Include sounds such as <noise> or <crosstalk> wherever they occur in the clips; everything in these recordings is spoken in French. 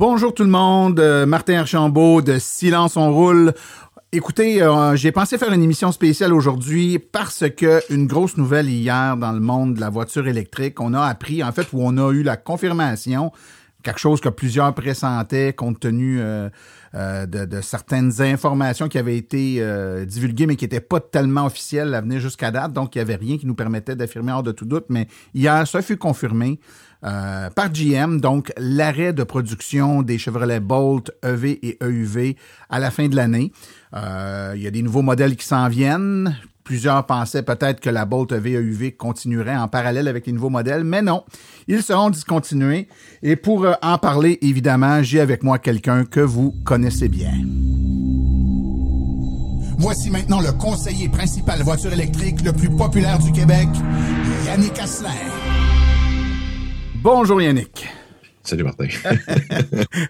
Bonjour tout le monde, euh, Martin Archambault de Silence on roule. Écoutez, euh, j'ai pensé faire une émission spéciale aujourd'hui parce que une grosse nouvelle hier dans le monde de la voiture électrique, on a appris en fait où on a eu la confirmation quelque chose que plusieurs pressentaient compte tenu euh, de, certaines informations qui avaient été divulguées mais qui n'étaient pas tellement officielles à venir jusqu'à date. Donc, il n'y avait rien qui nous permettait d'affirmer hors de tout doute. Mais hier, ça fut confirmé euh, par GM. Donc, l'arrêt de production des Chevrolet Bolt EV et EUV à la fin de l'année. Euh, il y a des nouveaux modèles qui s'en viennent. Plusieurs pensaient peut-être que la Bolt EV EUV continuerait en parallèle avec les nouveaux modèles, mais non, ils seront discontinués. Et pour euh, en parler, évidemment, j'ai avec moi quelqu'un que vous connaissez bien. Voici maintenant le conseiller principal voiture électrique le plus populaire du Québec, Yannick Asselin. Bonjour Yannick. Salut Martin. <laughs>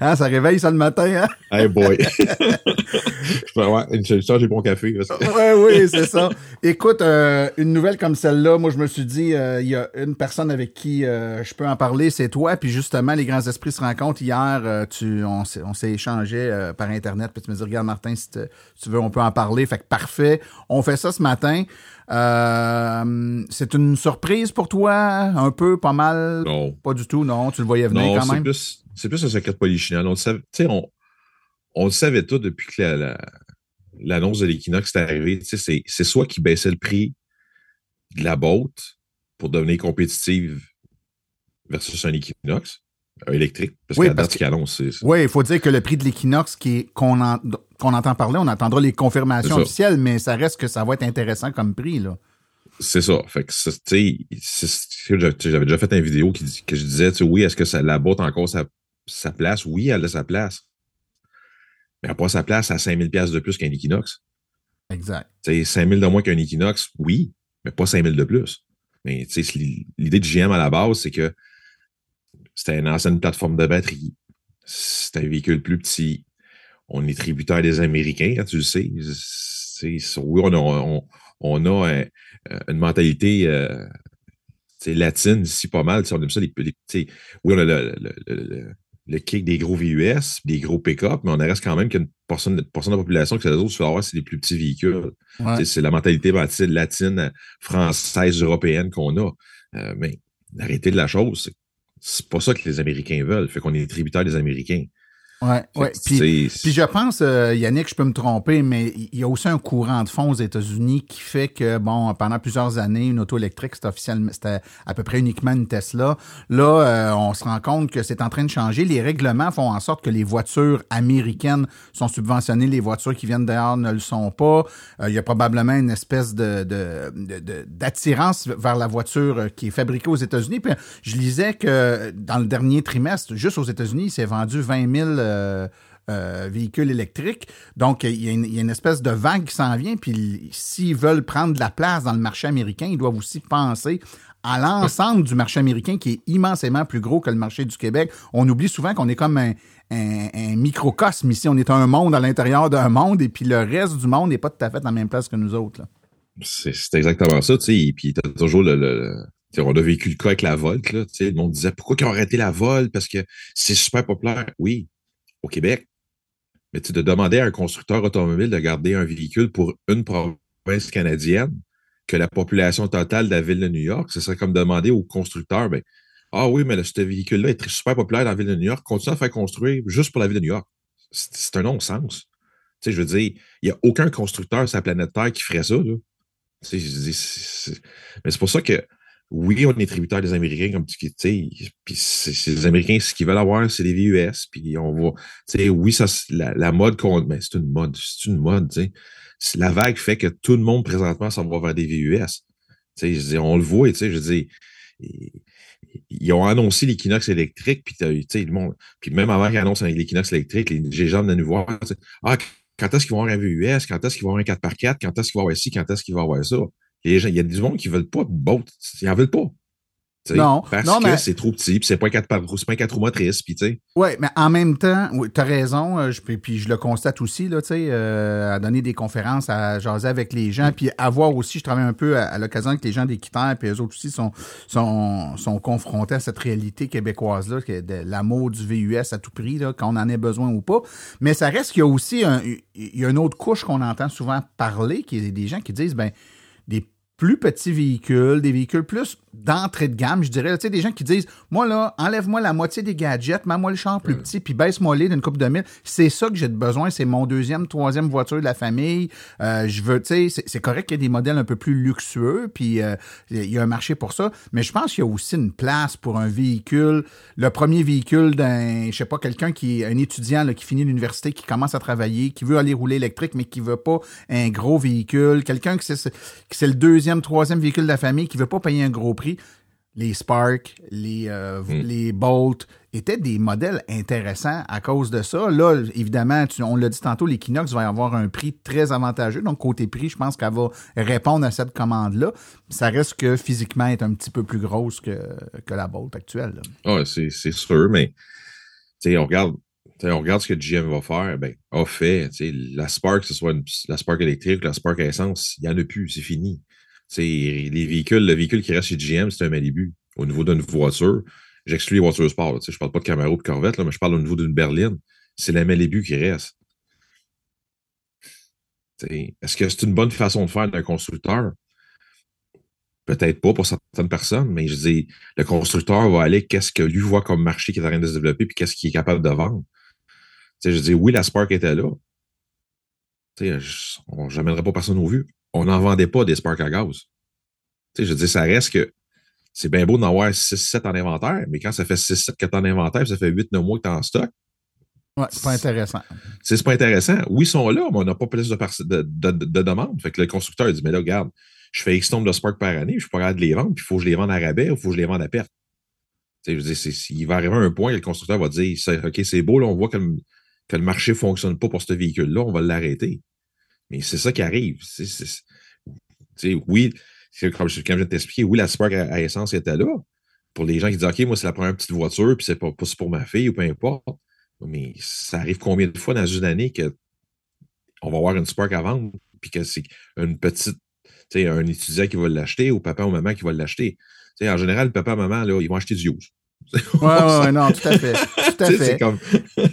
Hein, ça réveille ça le matin, hein? hey boy. Je peux avoir une j'ai bon café. que- <laughs> Oui, oui, c'est ça. Écoute, euh, une nouvelle comme celle-là, moi je me suis dit, euh, il y a une personne avec qui euh, je peux en parler, c'est toi. Puis justement, les grands esprits se rencontrent. Hier, tu, on s'est on s'est échangé par Internet. Puis tu me dis, regarde Martin, si, te- si tu veux, on peut en parler. Fait que parfait. On fait ça ce matin. Euh, c'est une surprise pour toi, un peu, pas mal? Non. Pas du tout, non? Tu le voyais venir Non, quand même? c'est plus un secret de polichinelle. On le savait, on, on le savait tout depuis que la- la- l'annonce de l'équinoxe est arrivée. C'est, soit qui baissait le prix de la botte pour devenir compétitive versus un équinoxe électrique. Parce Oui, qu'à date, ce c'est, Oui, il faut dire que le prix de l'équinoxe qui est qu'on en- qu'on entend parler, on attendra les confirmations officielles, mais ça reste que ça va être intéressant comme prix, là. c'est ça. Fait que, tu j'avais déjà fait une vidéo qui, que je disais, oui, est-ce que ça, la botte a encore sa, sa place? Oui, elle a sa place. Mais elle n'a pas sa place à 5000 pièces de plus qu'un Equinox. Exact. Tu sais, 5000 de moins qu'un Equinox, oui, mais pas 5000 de plus. Mais l'idée du GM à la base, c'est que c'était une ancienne plateforme de batterie. C'est un véhicule plus petit. On est tributaire des Américains, hein, tu le sais. Oui, on a, on, on a un- une mentalité euh, latine ici pas mal. On aime ça. Les, les- oui, on a le, le, le- le- le kick des gros VUS, des gros pick-up, mais on reste quand même qu'une portion, de- la population que les autres, vas avoir, c'est des plus petits véhicules. Ouais. C'est la mentalité sais, latine, française, européenne qu'on a. Euh, mais la réalité de la chose, c'est pas ça que les Américains veulent. Fait qu'on est tributaire des Américains. Ouais, ouais. Puis, puis je pense, euh, Yannick, je peux me tromper, mais il y a aussi un courant de fond aux États-Unis qui fait que, bon, pendant plusieurs années, une auto électrique, c'était officiellement, c'était à peu près uniquement une Tesla. Là, euh, on se rend compte que c'est en train de changer. Les règlements font en sorte que les voitures américaines sont subventionnées, les voitures qui viennent dehors ne le sont pas. Euh, il y a probablement une espèce de, de, de- de- d'attirance vers la voiture qui est fabriquée aux États-Unis. Puis je lisais que dans le dernier trimestre, juste aux États-Unis, il s'est vendu 20 000 euh, euh, véhicules électriques. Donc, il y, a une, espèce de vague qui s'en vient. Puis, s'ils veulent prendre de la place dans le marché américain, ils doivent aussi penser à l'ensemble du marché américain qui est immensément plus gros que le marché du Québec. On oublie souvent qu'on est comme un, microcosme ici. On est un monde à l'intérieur d'un monde et puis le reste du monde n'est pas tout à fait la même place que nous autres. C'est exactement ça, tu sais. Et puis, t'as toujours le. on a vécu le cas avec la Volt, là. Le monde disait pourquoi ils ont arrêté la Volt? Parce que c'est super populaire. Oui, au Québec. Mais tu de demander à un constructeur automobile de garder un véhicule pour une province canadienne que la population totale de la ville de New York, ce serait comme demander au constructeur, ben, ah oui, mais là, ce véhicule-là est super populaire dans la ville de New York, continue à faire construire juste pour la ville de New York. C'est un non-sens. Tu sais, je veux dire, il n'y a aucun constructeur sur la planète Terre qui ferait ça, là. Tu sais, je dis, Mais c'est pour ça que oui, on est tributaire des Américains, comme tu sais, puis c'est les Américains, ce qu'ils veulent avoir, c'est des VUS, puis on va, tu sais, oui, ça, la, mode qu'on, mais c'est une mode, c'est une mode, tu sais. La vague fait que tout le monde, présentement, s'en va vers des VUS. Tu sais, on le voit, tu sais, je dis, ils ont annoncé l'Equinox électrique, puis tu sais, le monde, puis même avant qu'ils annoncent l'Equinox électrique, les, gens venaient nous voir, ah, quand est-ce qu'ils vont avoir un VUS, quand est-ce qu'ils vont avoir un 4x4, quand est-ce qu'ils vont avoir ci, quand est-ce qu'ils vont avoir ça il y a du monde qui ne veulent pas boat. Ils n'en veulent pas. non, parce non, que c'est trop petit, puis c'est pas un 4 pas 4 roues motrices, puis tu sais. Oui, mais en même temps, tu as raison, euh, je, puis je le constate aussi, là, tu sais, euh, à donner des conférences, à jaser avec les gens, puis à voir aussi, je travaille un peu à, l'occasion avec les gens d'Équiterre, puis eux autres aussi sont, sont, sont confrontés à cette réalité québécoise-là, de l'amour du VUS à tout prix, là, qu'on en ait besoin ou pas. Mais ça reste qu'il y a aussi un, il y a une autre couche qu'on entend souvent parler, qui est des gens qui disent, ben plus petits véhicules, des véhicules plus d'entrée de gamme, je dirais. Tu sais, des gens qui disent, moi là, enlève-moi la moitié des gadgets, mets-moi le champ plus petit, puis baisse-moi les d'une coupe de mille. C'est ça que j'ai besoin. C'est mon deuxième, troisième voiture de la famille. Euh, je veux, tu sais, c'est correct qu'il y ait des modèles un peu plus luxueux, puis euh, il y a un marché pour ça. Mais je pense qu'il y a aussi une place pour un véhicule, le premier véhicule d'un, je sais pas, quelqu'un qui est un étudiant là, qui finit l'université, qui commence à travailler, qui veut aller rouler électrique, mais qui veut pas un gros véhicule. Quelqu'un qui c'est le deuxième, troisième véhicule de la famille, qui veut pas payer un gros les Spark, les, euh, hmm. les Bolt étaient des modèles intéressants à cause de ça. Là, évidemment, on l'a dit tantôt, l'Equinox va avoir un prix très avantageux. Donc, côté prix, je pense qu'elle va répondre à cette commande-là. Ça reste que physiquement, elle est un petit peu plus grosse que, que la Bolt actuelle. Ah, c'est sûr, mais on regarde, on regarde ce que GM va faire. Ben, a fait. La Spark, que ce soit la Spark électrique, la Spark à essence, il n'y en a plus, c'est fini les véhicules, le véhicule qui reste chez GM, c'est un Malibu. Au niveau d'une voiture, j'exclus les voitures sport. Je ne parle pas de Camaro de Corvette, là, mais je parle au niveau d'une berline. C'est la Malibu qui reste. Est-ce que c'est une bonne façon de faire d'un constructeur? Peut-être pas pour certaines personnes, mais je dis, le constructeur va aller, qu'est-ce que lui voit comme marché qui est en train de se développer, puis qu'est-ce qu'il est capable de vendre. je dis, oui, la Spark était là. Je n'amènerai pas personne au vu on n'en vendait pas des Spark à gaz. Tu sais, je dis, ça reste que c'est bien beau d'en avoir 6-7 en inventaire, mais quand ça fait 6-7 que tu en inventaire, ça fait 8-9 mois que tu es en stock. Ouais, c'est pas intéressant. C'est pas intéressant. Oui, ils sont là, mais on n'a pas plus de, de, de, demandes. Fait que le constructeur dit, mais là, regarde, je fais X nombre de Spark par année, je suis pas capable de les vendre, puis il faut que je les vende à rabais ou il faut que je les vende à perte. Tu sais, je dis, il va arriver à un point, le constructeur va dire, OK, c'est beau, là, on voit que le, que le marché ne fonctionne pas pour ce véhicule-là, on va l'arrêter. Mais c'est ça qui arrive. oui, comme, comme je viens de t'expliquer, oui, la Spark à, essence était là. Pour les gens qui disent OK, moi, c'est la première petite voiture, puis c'est pas, pas pour ma fille ou peu importe. Mais ça arrive combien de fois dans une année qu'on va avoir une Spark à vendre, puis que c'est une petite, un étudiant qui va l'acheter ou papa ou maman qui va l'acheter. En général, papa et maman, là, ils vont acheter du use. Oui, ouais, non, tout à fait. Tout à fait.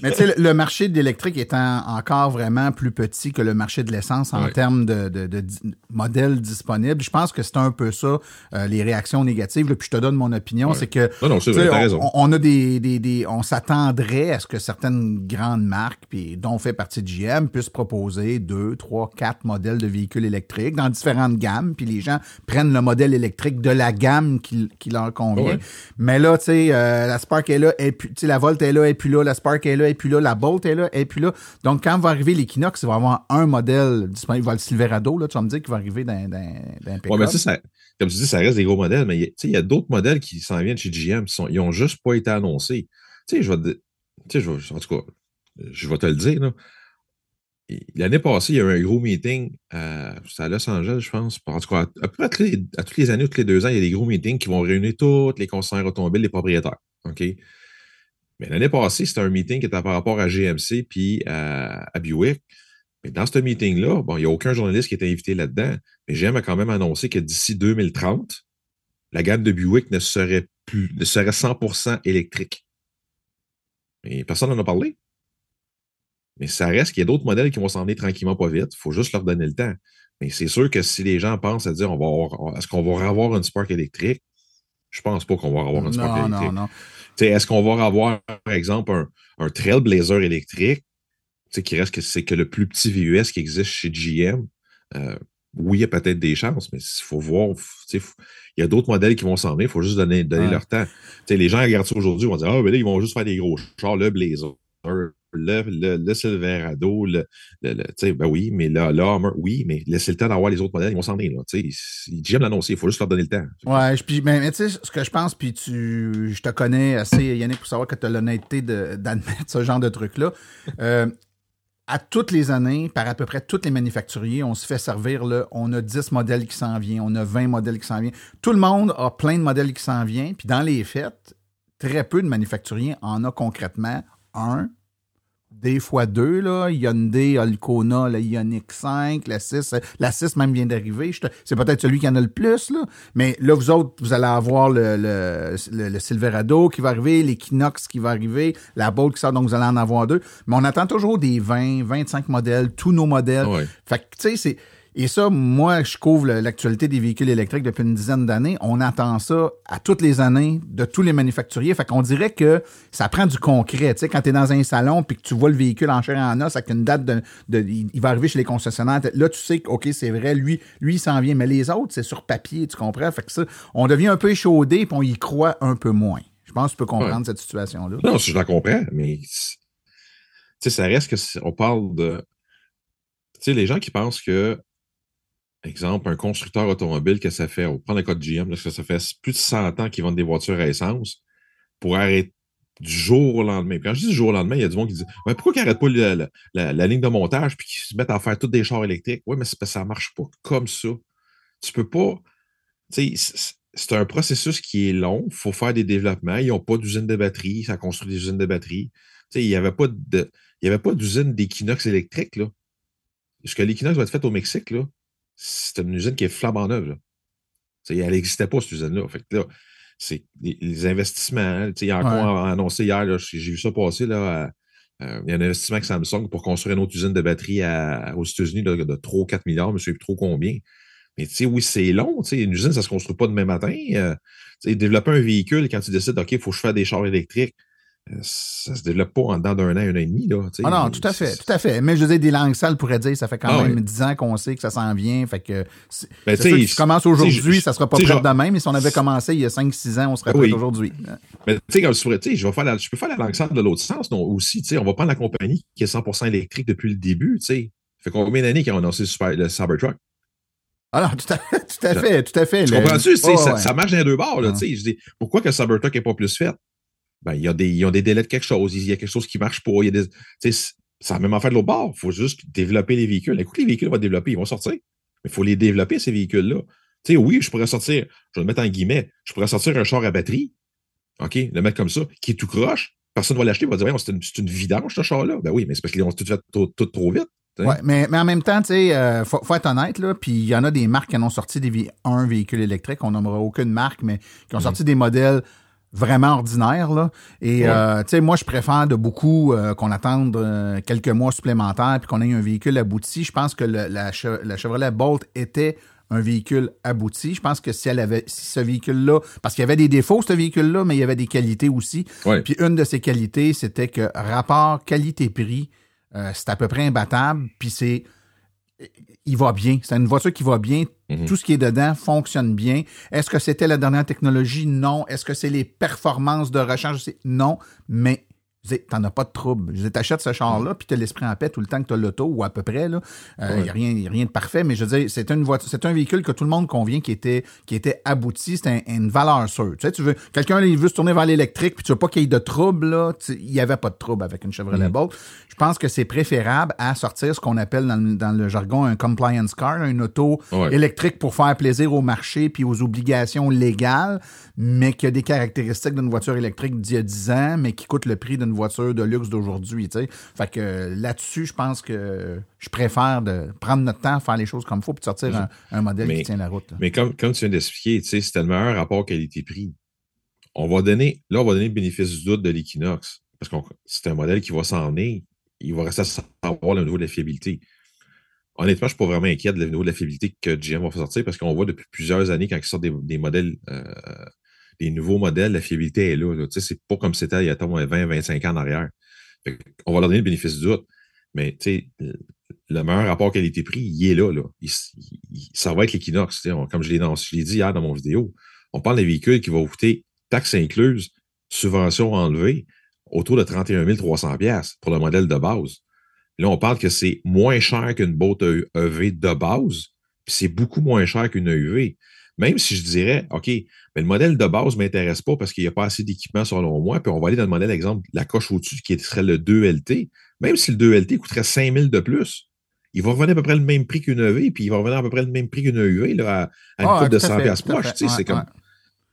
Mais tu sais, le marché de l'électrique étant encore vraiment plus petit que le marché de l'essence en termes de, de, de, modèles disponibles, je pense que c'est un peu ça, euh, les réactions négatives. puis je te donne mon opinion, c'est que non, non, vrai, on, on, a des, des, des on s'attendrait à ce que certaines grandes marques, puis dont fait partie de GM, puissent proposer deux, trois, quatre modèles de véhicules électriques dans différentes gammes, puis les gens prennent le modèle électrique de la gamme qui, qui leur convient. Mais là, tu sais, euh, la Spark est là, et puis, la Volt est là, et puis là, la Spark est là, et puis là, la Bolt est là, et puis là. Donc, quand va arriver l'Equinox, il va y avoir un modèle disponible. Il va le Silverado, là, tu vas me dire qu'il va arriver d'un Ouais, mais ça, comme tu dis, ça reste des gros modèles, mais il y a d'autres modèles qui s'en viennent chez GM, qui sont, ils n'ont juste pas été annoncés. Tu sais, je vais, tu sais, en tout cas, je vais te le dire, là. L'année passée, il y a eu un gros meeting à, à Los Angeles, je pense. En tout cas, à, peu près à, toutes les années, tous les deux ans, il y a des gros meetings qui vont réunir tous les concessionnaires automobiles, les propriétaires. OK? Mais l'année passée, c'était un meeting qui était par rapport à GMC puis à, Buick. Mais dans ce meeting-là, bon, il n'y a aucun journaliste qui était invité là-dedans. Mais GM a quand même annoncé que d'ici 2030, la gamme de Buick ne serait plus, ne serait 100% électrique. Et personne n'en a parlé. Mais ça reste qu'il y a d'autres modèles qui vont s'en aller tranquillement pas vite. Il faut juste leur donner le temps. Mais c'est sûr que si les gens pensent à dire on va est-ce qu'on va avoir une Spark électrique, je pense pas qu'on va avoir une Spark électrique. Non, non. Est-ce qu'on va avoir, par exemple, un, un Trailblazer électrique, qui reste que c'est que le plus petit VUS qui existe chez GM? Euh, oui, il y a peut-être des chances, mais il faut voir. Il y a d'autres modèles qui vont s'en venir, il faut juste donner, donner leur temps. les gens regardent ça aujourd'hui, vont dire Ah, ben là, ils vont juste faire des gros chars, le Blazer, le, le, le Silverado, le, le, ben oui, mais là, là, oui, mais laissez le temps d'avoir les autres modèles, ils vont s'en venir. J'aime l'annoncer, il faut juste leur donner le temps. Ouais, puis, mais, tu sais, ce que je pense, puis tu, je te connais assez, Yannick, pour savoir que tu as l'honnêteté d'admettre ce genre de truc-là. Euh, à toutes les années, par à peu près tous les manufacturiers, on se fait servir, là, on a 10 modèles qui s'en viennent, on a 20 modèles qui s'en viennent. Tout le monde a plein de modèles qui s'en viennent, puis dans les fêtes, très peu de manufacturiers en a concrètement un des fois deux, là. Hyundai, Alcona, la Ioniq 5, la 6. La 6 même vient d'arriver. C'est peut-être celui qui en a le plus, là. Mais là, vous autres, vous allez avoir le, le, Silverado qui va arriver, l'Equinox qui va arriver, la Bolt qui sort, donc vous allez en avoir deux. Mais on attend toujours des 20, 25 modèles, tous nos modèles. Fait que, tu sais, c'est et ça, moi, je couvre l'actualité des véhicules électriques depuis une dizaine d'années. On attend ça à toutes les années de tous les manufacturiers. Fait qu'on dirait que ça prend du concret. Tu sais, quand tu es dans un salon puis que tu vois le véhicule en chair et en os avec une date de, il va arriver chez les concessionnaires. Là, tu sais que, OK, c'est vrai, lui, lui, il s'en vient. Mais les autres, c'est sur papier, tu comprends? Fait que ça, on devient un peu échaudé puis on y croit un peu moins. Je pense que tu peux comprendre cette situation-là. Non, je la comprends, mais tu sais, ça reste que on parle de. Tu sais, les gens qui pensent que exemple, un constructeur automobile que ça fait, on prend le cas de GM, que ça fait plus de 100 ans qu'ils vendent des voitures à essence pour arrêter du jour au lendemain. Puis quand je dis du jour au lendemain, il y a du monde qui dit ouais, pourquoi ils n'arrêtent pas la, ligne de montage puis qu'ils se mettent à faire tous des chars électriques? Oui, mais ça ne marche pas comme ça. Tu peux pas. C'est un processus qui est long. Il faut faire des développements. Ils n'ont pas d'usine de batterie. Ça construit des usines de batterie. il n'y avait pas d'usine d'équinox électrique. Là. Parce que l'équinox va être fait au Mexique, là, c'est une usine qui est flambant neuve. Là. Elle n'existait pas, cette usine-là. Fait là, c'est les, investissements. Il y a encore annoncé hier, j'ai vu ça passer. Là, euh, il y a un investissement avec Samsung pour construire une autre usine de batterie aux États-Unis de, de 3 ou 4 milliards, je ne sais plus trop combien. Mais oui, c'est long. Une usine, ça ne se construit pas demain matin. Euh, développer un véhicule, quand tu décides, OK, il faut que je fasse des chars électriques, ça se développe pas en dedans d'un an, un an et demi. Là, ah non, tout à fait, tout à fait. Mais je veux dire, des langues sales pourrait dire, ça fait quand ah même dix ans qu'on sait que ça s'en vient. Fait que ben, si tu commences aujourd'hui, ça sera pas prêt demain, mais si on avait commencé il y a 5-6 ans, on serait prêt aujourd'hui. Mais tu sais, comme je, je, faire je peux faire la langue sale de l'autre sens non, aussi. On va prendre la compagnie qui est 100% électrique depuis le début. sais. Fait combien d'années qu'ils ont annoncé le Cybertruck? Alors, tout à, tout à fait, tout à fait. Tu comprends-tu? ça, marche dans les deux bords. Là, ah. je dis, pourquoi que le Cybertruck n'est pas plus fait? Ben, il y a des, ils ont des délais de quelque chose, il y a quelque chose qui ne marche pas. Il y a des, ça a même en de l'autre bord. Il faut juste développer les véhicules. Écoute, les véhicules vont développer, ils vont sortir. Mais il faut les développer, ces véhicules-là. Tu sais, oui, je pourrais sortir, je vais le mettre en guillemets, je pourrais sortir un char à batterie, OK, le mettre comme ça, qui est tout croche. Personne ne va l'acheter, il va dire, c'est une, une, vidange, ce char-là. Ben oui, mais c'est parce qu'ils ont tout fait tout, trop vite. Ouais, mais, mais en même temps, tu sais, euh, faut, être honnête, là, puis il y en a des marques qui ont sorti des un véhicule électrique, on n'aimera aucune marque, mais qui ont mm-hmm. sorti des modèles vraiment ordinaire. Là. Et euh, tu sais, moi, je préfère de beaucoup euh, qu'on attende euh, quelques mois supplémentaires puis qu'on ait un véhicule abouti. Je pense que la, la, Chevrolet Bolt était un véhicule abouti. Je pense que si elle avait si ce véhicule-là, parce qu'il y avait des défauts, ce véhicule-là, mais il y avait des qualités aussi. Puis une de ces qualités, c'était que rapport qualité-prix, c'est à peu près imbattable. Puis c'est il va bien. C'est une voiture qui va bien. Mhm. Tout ce qui est dedans fonctionne bien. Est-ce que c'était la dernière technologie? Non. Est-ce que c'est les performances de recharge? Non. Mais t'en as pas de trouble. Je t'achètes ce char-là, puis t'as l'esprit en paix tout le temps que t'as l'auto, ou à peu près, là. Il euh, a rien, rien de parfait, mais je veux dire, c'est une voiture, c'est un véhicule que tout le monde convient qui était, qui était abouti. C'est une valeur sûre. Tu sais, tu veux, quelqu'un, il veut se tourner vers l'électrique, puis tu veux pas qu'il y ait de trouble, là. Il y avait pas de trouble avec une Chevrolet mm. Bolt. Je pense que c'est préférable à sortir ce qu'on appelle dans le, jargon un compliance car, une auto électrique pour faire plaisir au marché puis aux obligations légales, mais qui a des caractéristiques d'une voiture électrique d'il y a 10 ans, mais qui coûte le prix d'une voiture de luxe d'aujourd'hui. Fait que là-dessus, je pense que je préfère de prendre notre temps, faire les choses comme il faut, puis sortir un, modèle qui tient la route. Mais comme, comme tu viens d'expliquer, c'était le meilleur rapport qualité-prix. On va donner, là, on va donner le bénéfice du doute de l'Equinox. Parce que c'est un modèle qui va s'en aller. Il va rester à savoir le niveau de la fiabilité. Honnêtement, je ne suis pas vraiment inquiet de le niveau de la fiabilité que GM va faire sortir parce qu'on voit depuis plusieurs années quand ils sortent des, modèles euh, les nouveaux modèles, la fiabilité est là. là. C'est pas comme c'était il y a 20-25 ans en arrière. on va leur donner le bénéfice du doute. Mais le meilleur rapport qualité-prix, il est là. ça va être l'Equinox. Comme je l'ai dit hier dans mon vidéo, on parle d'un véhicule qui va coûter taxes incluses, subventions enlevées, autour de 31 300 pour le modèle de base. Là, on parle que c'est moins cher qu'une boîte EV de base, puis c'est beaucoup moins cher qu'une EV. Même si je dirais, OK, mais le modèle de base ne m'intéresse pas parce qu'il n'y a pas assez d'équipement selon moi, puis on va aller dans le modèle, exemple, la coche au-dessus qui serait le 2LT. Même si le 2LT coûterait 5 000 de plus, il va revenir à peu près le même prix qu'une EV, puis il va revenir à peu près le même prix qu'une EV là, à, une ah, de 100 pièces proche. c'est comme.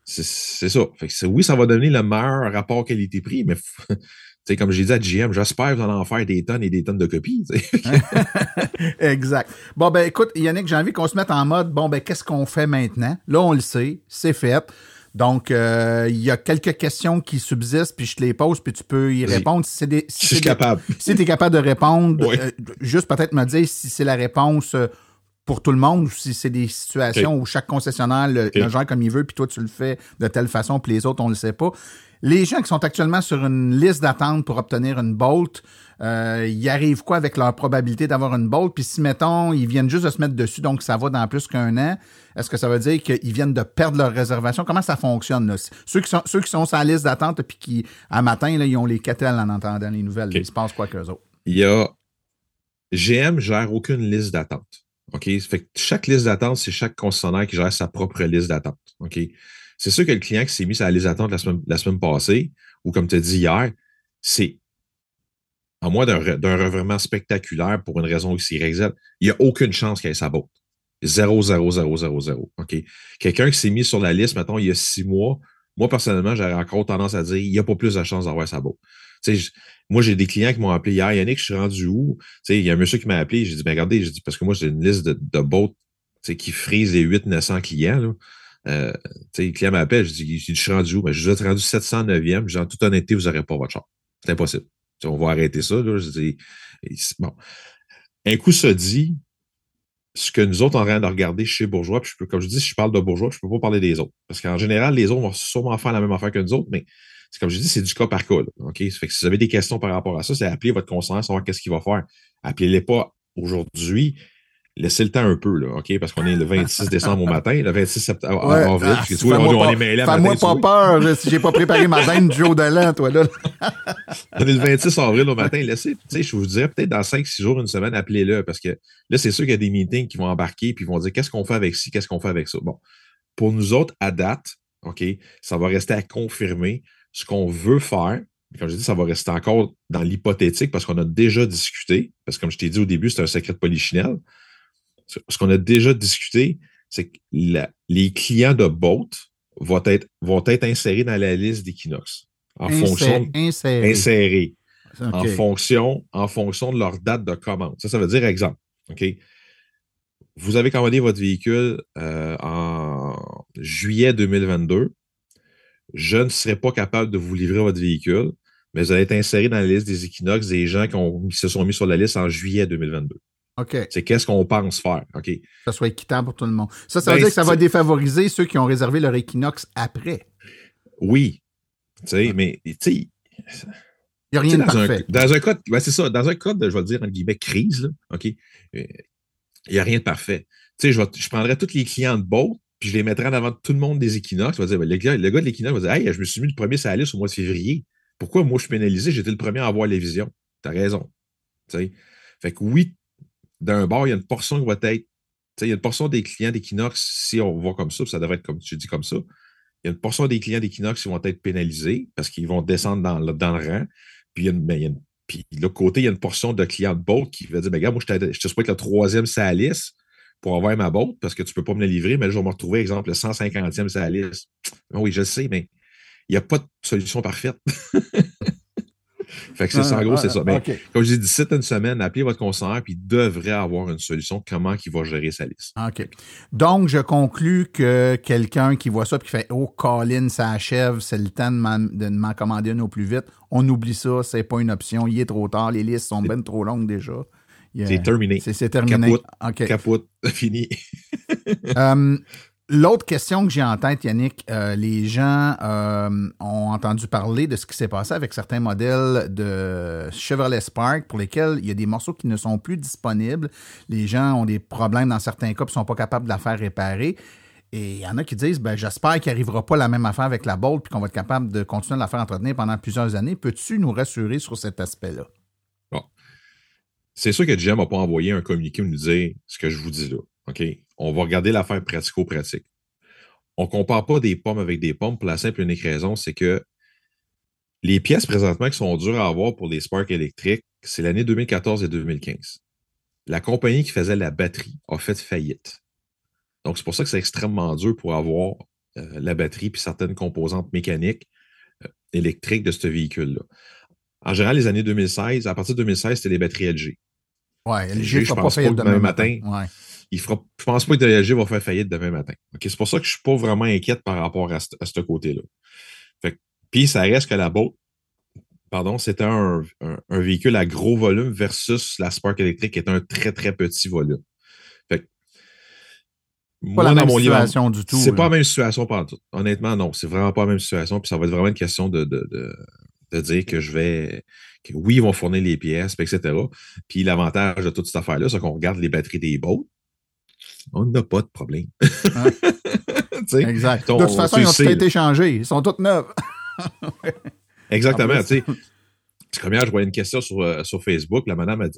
C'est ça. Fait oui, ça va donner le meilleur rapport qualité-prix, mais comme j'ai dit à GM, j'espère que vous allez en faire des tonnes et des tonnes de copies. <laughs> exact. Bon, ben écoute, Yannick, j'ai envie qu'on se mette en mode, bon, ben qu'est-ce qu'on fait maintenant? Là, on le sait, c'est fait. Donc, euh, il y a quelques questions qui subsistent, puis je te les pose, puis tu peux y répondre. Si des, si je suis capable. Si tu es capable de répondre, <laughs> euh, juste peut-être me dire si c'est la réponse euh, pour tout le monde ou si c'est des situations où chaque concessionnaire le, gère comme il veut, puis toi, tu le fais de telle façon, puis les autres, on le sait pas. Les gens qui sont actuellement sur une liste d'attente pour obtenir une Bolt, euh, ils arrivent quoi avec leur probabilité d'avoir une Bolt? Puis si, mettons, ils viennent juste de se mettre dessus, donc ça va dans plus qu'un an, est-ce que ça veut dire qu'ils viennent de perdre leur réservation? Comment ça fonctionne? Là? Ceux, qui sont, ceux qui sont sur la liste d'attente puis qui, à matin, là, ils ont les catelles en entendant les nouvelles. Il se passe quoi qu'eux autres? Il y a... GM gère aucune liste d'attente. OK? Chaque liste d'attente, c'est chaque concessionnaire qui gère sa propre liste d'attente. OK? C'est sûr que le client qui s'est mis la liste d'attente la semaine, la semaine passée, ou comme tu as dit hier, c'est à moins d'un revirement spectaculaire pour une raison aussi il n'y a aucune chance qu'il ait sa botte. 0, 0, 0, 0, 0. OK? Quelqu'un qui s'est mis sur la liste, mettons, il y a six mois, moi, personnellement, j'aurais encore tendance à dire il n'y a pas plus de chance d'avoir sa botte. Moi, j'ai des clients qui m'ont appelé hier, Yannick, je suis rendu où? il y a un monsieur qui m'a appelé, j'ai dit, ben regardez, j'ai dit, parce que moi, j'ai une liste de, de qui frise les 8 900 clients. Là. Euh, le client m'appelle, je dis, je suis rendu où? Ben, je vous ai rendu 709e. Genre, en toute honnêteté, vous n'aurez pas votre char. C'est impossible. on va arrêter ça. Là. Je dis, bon. Un coup, ça dit, ce que nous autres, on train de regarder chez Bourgeois, puis je comme je dis, si je parle de Bourgeois, je ne peux pas parler des autres. Parce qu'en général, les autres vont sûrement faire la même affaire que nous autres, mais c'est comme je dis, c'est du cas par cas. OK? Fait que si vous avez des questions par rapport à ça, c'est appeler votre conseiller, savoir qu'est-ce qu'il va faire. Appelez-les pas aujourd'hui, laissez le temps un peu, là, OK? Parce qu'on est le 26 décembre au matin, le 26 septembre, ouais. avril. Ah, tu vois, on, on, est mêlés Fais-moi pas peur, si j'ai pas préparé ma dinde du jour de l'an, toi, là. <laughs> on est le 26 avril au matin. Laissez, tu sais, je vous dirais peut-être dans 5-6 jours, une semaine, appelez-le, parce que là, c'est sûr qu'il y a des meetings qui vont embarquer, puis ils vont dire qu'est-ce qu'on fait avec ci, qu'est-ce qu'on fait avec ça? Bon. Pour nous autres, à date, OK, ça va rester à confirmer ce qu'on veut faire. Comme je dis, ça va rester encore dans l'hypothétique parce qu'on a déjà discuté, parce que comme je t'ai dit au début, c'est un secret de polichinelle ce qu'on a déjà discuté, c'est que les clients de Boat vont être, vont être insérés dans la liste d'Equinox. En fonction. Insérés. En, fonction, en fonction de leur date de commande. Ça, ça veut dire exemple. OK? Vous avez commandé votre véhicule euh, en juillet 2022. Je ne serai pas capable de vous livrer votre véhicule, mais vous allez être inséré dans la liste des Equinox des gens qui se sont mis sur la liste en juillet 2022. C'est qu'est-ce qu'on pense faire. OK? Que ça soit équitable pour tout le monde. Ça, ça veut ben, dire que ça va défavoriser ceux qui ont réservé leur équinoxe après. Oui. Tu sais, mais tu sais. Il n'y a rien de parfait. dans un cas, ben, c'est ça, dans un cas de, je vais dire, entre guillemets, crise, là, OK, euh, il n'y a rien de parfait. Tu sais, je, je prendrais tous les clients de boat, puis je les mettrais en avant de tout le monde des équinoxes. Je vais dire, ben, le, gars, de l'équinoxe va dire, hey, je me suis mis le premier sur au mois de février. Pourquoi moi je suis pénalisé? J'étais le premier à avoir les visions. Tu as raison. Fait que oui, d'un bord, il y a une portion qui va être. Il y a une portion des clients d'Equinox, si on voit comme ça, ça devrait être comme tu dis comme ça. Il y a une portion des clients d'Equinox qui vont être pénalisés parce qu'ils vont descendre dans le, dans le rang. Puis, puis de l'autre côté, il y a une portion de clients de boat qui va dire ben, Regarde, moi, je, je te souhaite le troisième Salis pour avoir ma boat parce que tu ne peux pas me la livrer, mais là, je vais me retrouver, exemple, le 150e Salis. Oui, je sais, mais il n'y a pas de solution parfaite. <laughs> Fait que c'est ça, en gros, c'est ça. Mais comme je dis, d'ici une semaine, appelez votre conseiller, puis il devrait avoir une solution comment il va gérer sa liste. OK. Donc, je conclus que quelqu'un qui voit ça et qui fait Oh, Colin, ça achève, c'est le temps de m'en commander une au plus vite. On oublie ça, c'est pas une option, il est trop tard, les listes sont bien trop longues déjà. C'est terminé. C'est terminé. Capote, capote <laughs> fini. <laughs> Euh, L'autre question que j'ai en tête, Yannick, euh, les gens euh, ont entendu parler de ce qui s'est passé avec certains modèles de Chevrolet Spark pour lesquels il y a des morceaux qui ne sont plus disponibles. Les gens ont des problèmes dans certains cas et ne sont pas capables de la faire réparer. Et il y en a qui disent ben, J'espère qu'il n'arrivera pas la même affaire avec la Bolt puis qu'on va être capable de continuer de la faire entretenir pendant plusieurs années. Peux-tu nous rassurer sur cet aspect-là? C'est sûr que GM n'a pas envoyé un communiqué pour nous dire ce que je vous dis là. OK? On va regarder l'affaire pratico-pratique. On ne compare pas des pommes avec des pommes pour la simple et unique raison, c'est que les pièces présentement qui sont dures à avoir pour les Spark électriques, c'est l'année 2014 et 2015. La compagnie qui faisait la batterie a fait faillite. Donc, c'est pour ça que c'est extrêmement dur pour avoir euh, la batterie puis certaines composantes mécaniques euh, électriques de ce véhicule-là. En général, les années 2016, à partir de 2016, c'était les batteries LG. Ouais, LG, je ne pense pas demain matin. matin il fera, je pense pas que LG va faire faillite demain matin. C'est pour ça que je ne suis pas vraiment inquiète par rapport à, ce côté-là. Puis ça reste que la boat, pardon, c'était un, véhicule à gros volume versus la Spark électrique qui est un très, très petit volume. Fait pas la même situation du tout. C'est pas la même situation par tout. Honnêtement, non. C'est vraiment pas la même situation. Puis ça va être vraiment une question de, de, dire que je vais. Que oui, ils vont fournir les pièces, etc. Puis l'avantage de toute cette affaire-là, c'est qu'on regarde les batteries des boats on n'a pas de problème. <laughs> exact. de toute façon, ils ont tous été changés. Ils sont toutes neuves. <laughs> Exactement. C'est comme hier, je voyais une question sur, euh, sur Facebook. La madame,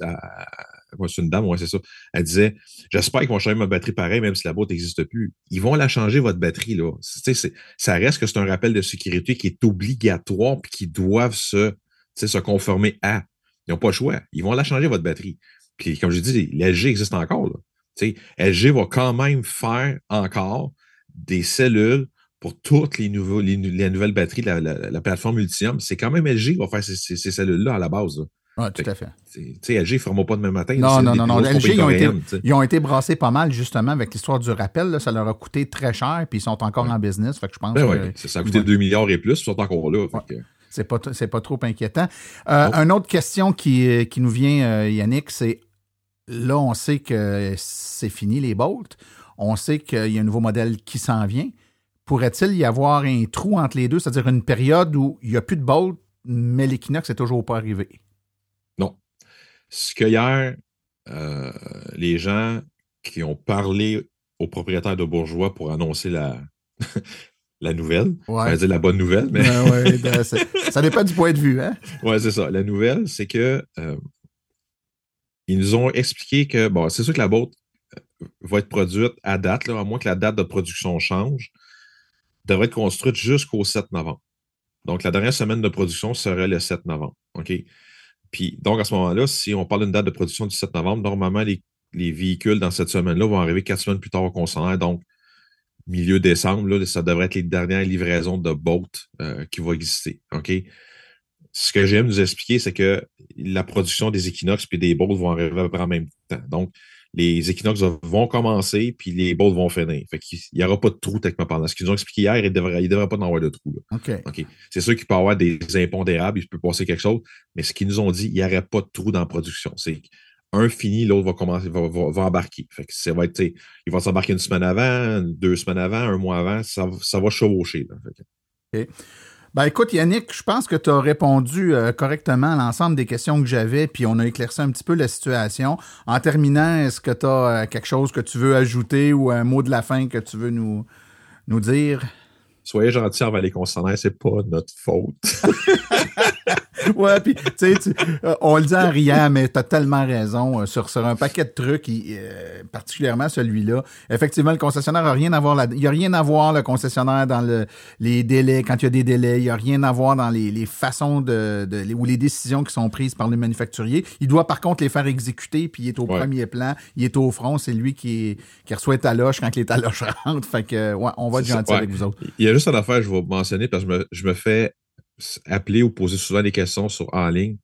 c'est une dame, ouais, c'est ça. Elle disait J'espère qu'ils vont changer ma batterie pareil, même si la boîte n'existe plus. Ils vont la changer, votre batterie. Là. ça reste que c'est un rappel de sécurité qui est obligatoire et qui doivent se, se conformer à. Ils n'ont pas le choix. Ils vont la changer, votre batterie. Puis, comme je dis, l'LG existe encore. LG va quand même faire encore des cellules pour toutes les, nouveaux, les, nouvelles batteries de la, plateforme Ultium. C'est quand même LG qui va faire ces, cellules-là à la base. Oui, tout à fait. LG ne ferme pas demain matin. Non, non, non, non. LG, ils ont, été, ils ont, été, brassés pas mal, justement, avec l'histoire du rappel. ça leur a coûté très cher, puis ils sont encore en business. Fait que je pense ben ça a coûté 2 milliards et plus, ils sont encore là. C'est pas, pas trop inquiétant. Euh, une autre question qui, qui nous vient, euh, Yannick, c'est là, on sait que c'est fini les Bolts. On sait qu'il y a un nouveau modèle qui s'en vient. Pourrait-il y avoir un trou entre les deux, c'est-à-dire une période où il n'y a plus de Bolt, mais l'Equinox n'est toujours pas arrivé? Ce que hier, euh, les gens qui ont parlé aux propriétaires de Bourgeois pour annoncer la, <laughs> la nouvelle. Ouais. dire la bonne nouvelle, mais. Ben, <laughs> ça dépend du point de vue. Hein? Oui, c'est ça. La nouvelle, c'est que euh, ils nous ont expliqué que, bon, c'est sûr que la boîte euh, va être produite à date, là, à moins que la date de production change, devrait être construite jusqu'au 7 novembre. Donc, la dernière semaine de production serait le 7 novembre. OK? Donc, à ce moment-là, si on parle d'une date de production du 7 novembre, normalement, les, véhicules dans cette semaine-là vont arriver quatre semaines plus tard au concessionnaire. Donc, milieu décembre, là, ça devrait être les dernières livraisons de boat euh, qui vont exister. Ce que j'aime nous expliquer, c'est que la production des équinoxes et des Bolts vont arriver en même temps. Donc, les équinoxes vont commencer, puis les Bolts vont finir. Fait qu'il n'y aura pas de trou techniquement parlant. Ce qu'ils nous ont expliqué hier, il ne devrait, devrait, pas en avoir de trou. OK. C'est sûr qu'il peut y avoir des impondérables, il peut passer quelque chose, mais ce qu'ils nous ont dit, il n'y aurait pas de trou dans la production. C'est un fini, l'autre va commencer, va, va, embarquer. Fait que ça va être, il va s'embarquer une semaine avant, deux semaines avant, un mois avant, ça, ça va chevaucher. OK. Ben écoute, Yannick, je pense que tu as répondu euh, correctement à l'ensemble des questions que j'avais, puis on a éclairci un petit peu la situation. En terminant, est-ce que tu as euh, quelque chose que tu veux ajouter ou un mot de la fin que tu veux nous, nous dire? Soyez gentils envers les concessionnaires, c'est pas notre faute. <laughs> <laughs> ouais, puis tu sais, euh, on le dit en riant, mais tu as tellement raison euh, sur, sur un paquet de trucs, euh, particulièrement celui-là. Effectivement, le concessionnaire a rien à voir là. Il y a rien à voir le concessionnaire dans le, les délais, quand il y a des délais. Il y a rien à voir dans les, les façons de, de, ou les décisions qui sont prises par le manufacturier. Il doit par contre les faire exécuter, puis il est au premier plan, il est au front, c'est lui qui, qui reçoit les taloches quand les taloches <laughs> rentrent. Fait que ouais, on va être gentil avec vous autres. Il y a juste une affaire, je vais mentionner parce que je me, je me fais appeler ou poser souvent des questions sur en ligne.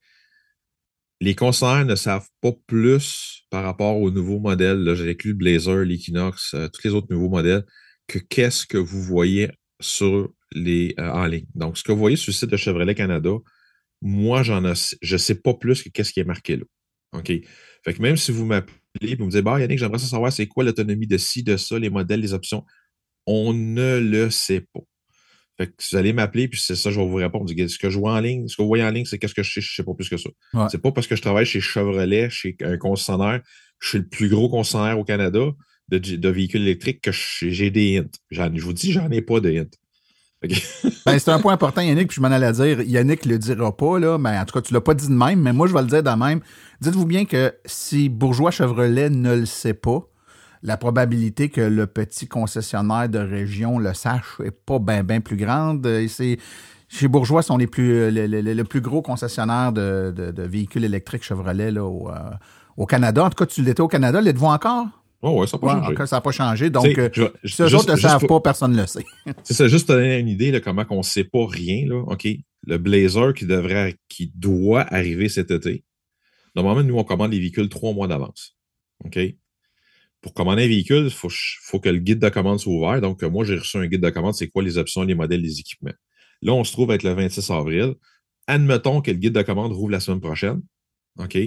Les concernés ne savent pas plus par rapport aux nouveaux modèles. J'ai inclus le Blazer, l'Equinox, euh, tous les autres nouveaux modèles, que qu'est-ce que vous voyez sur les euh, en ligne. Donc, ce que vous voyez sur le site de Chevrolet Canada, moi, je ne sais pas plus que qu'est-ce qui est marqué là. OK? Fait que même si vous m'appelez et vous me dites, bah, Yannick, j'aimerais savoir c'est quoi l'autonomie de ci, de ça, les modèles, les options. On ne le sait pas. Fait que vous allez m'appeler, puis c'est ça, je vais vous répondre. Ce que je vois en ligne, ce que vous voyez en ligne, c'est qu'est-ce que je sais, je sais pas plus que ça. Ouais. C'est pas parce que je travaille chez Chevrolet, chez un concessionnaire, je suis le plus gros concessionnaire au Canada de, de véhicules électriques que j'ai des hints. Je vous dis, j'en ai pas de hints. <laughs> Ben, c'est un point important, Yannick, puis je m'en allais dire. Yannick le dira pas, là, mais en tout cas, tu l'as pas dit de même, mais moi, je vais le dire de même. Dites-vous bien que si Bourgeois Chevrolet ne le sait pas, la probabilité que le petit concessionnaire de région le sache est pas bien ben plus grande. Et c'est chez Bourgeois sont les plus le, le- le- le plus gros concessionnaire de, de- de véhicules électriques Chevrolet là, au, euh, au Canada. En tout cas, tu l'étais au Canada, l'êtes-vous encore? Oh ouais, ça n'a pas Ouais, changé. encore, ça n'a pas changé. Donc, euh, je autres ne savent pas, personne ne le sait. <laughs> C'est ça, juste te donner une idée de comment on ne sait pas rien. Là. OK? Le Blazer qui devrait qui doit arriver cet été. Normalement, nous, on commande les véhicules trois mois d'avance. OK? Pour commander un véhicule, il faut, que le guide de commande soit ouvert. Donc, euh, moi, j'ai reçu un guide de commande, c'est quoi les options, les modèles, les équipements. Là, on se trouve avec le 26 avril. Admettons que le guide de commande rouvre la semaine prochaine. OK?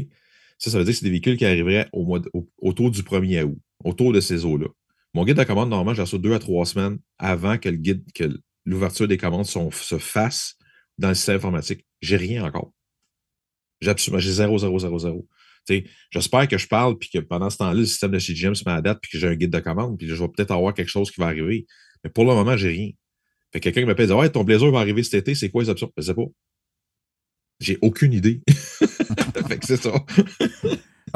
Ça, ça veut dire que c'est des véhicules qui arriveraient au mois autour du 1er août, autour de ces eaux-là. Mon guide de commande, normalement, je reçois deux à trois semaines avant que le guide, que l'ouverture des commandes se fasse dans le système informatique. J'ai rien encore. J'ai absolument, j'ai 0, 0, 0, 0. J'espère que je parle puis que pendant ce temps-là, le système de CGM se met à date puis que j'ai un guide de commande puis je vais peut-être avoir quelque chose qui va arriver. Mais pour le moment, j'ai rien. Fait que quelqu'un qui m'appelle dit Ouais, ton blazer va arriver cet été, c'est quoi les options? Je sais pas. J'ai aucune idée. <laughs> fait que c'est ça.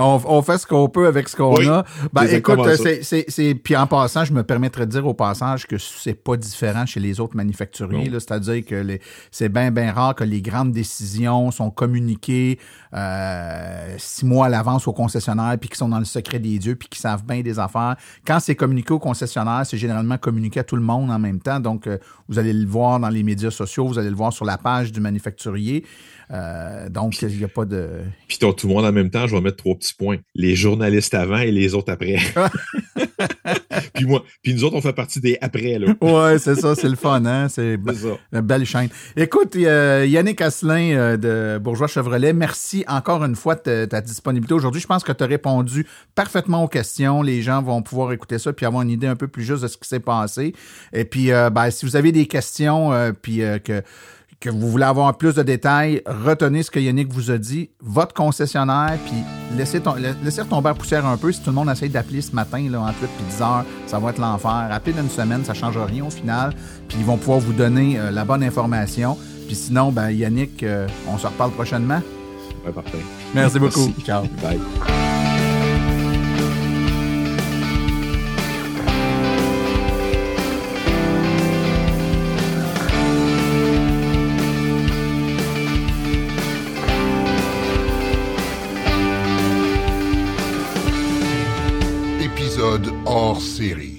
On, on fait ce qu'on peut avec ce qu'on Oui, a. Ben, écoute, c'est, c'est, c'est- puis en passant, je me permettrais de dire au passage que c'est pas différent chez les autres manufacturiers. C'est-à-dire que les- c'est bien, bien rare que les grandes décisions sont communiquées euh, six mois à l'avance aux concessionnaires, puis qui sont dans le secret des dieux, puis qui savent bien des affaires. Quand c'est communiqué aux concessionnaires, c'est généralement communiqué à tout le monde en même temps. Donc, euh, vous allez le voir dans les médias sociaux, vous allez le voir sur la page du manufacturier. Euh, donc, il n'y a pas de... Puis t'as tout le monde en même temps, je vais mettre trois petits points. Les journalistes avant et les autres après. <laughs> puis moi, puis nous autres, on fait partie des après, là. Ouais, c'est ça, c'est le fun, hein? C'est une belle chaîne. Écoute, euh, Yannick Asselin euh, de Bourgeois Chevrolet, merci encore une fois de ta- disponibilité aujourd'hui. Je pense que tu as répondu parfaitement aux questions. Les gens vont pouvoir écouter ça puis avoir une idée un peu plus juste de ce qui s'est passé. Et puis, ben, si vous avez des questions, puis que que vous voulez avoir plus de détails, retenez ce que Yannick vous a dit, votre concessionnaire, puis laissez, ton- la- laissez retomber la poussière un peu. Si tout le monde essaye d'appeler ce matin, là, entre 8 et 10 heures, ça va être l'enfer. Appelez dans une semaine, ça ne change rien au final, puis ils vont pouvoir vous donner euh, la bonne information. Puis sinon, ben, Yannick, euh, on se reparle prochainement. Ouais, parfait. Merci beaucoup. Merci. Ciao. Bye. series.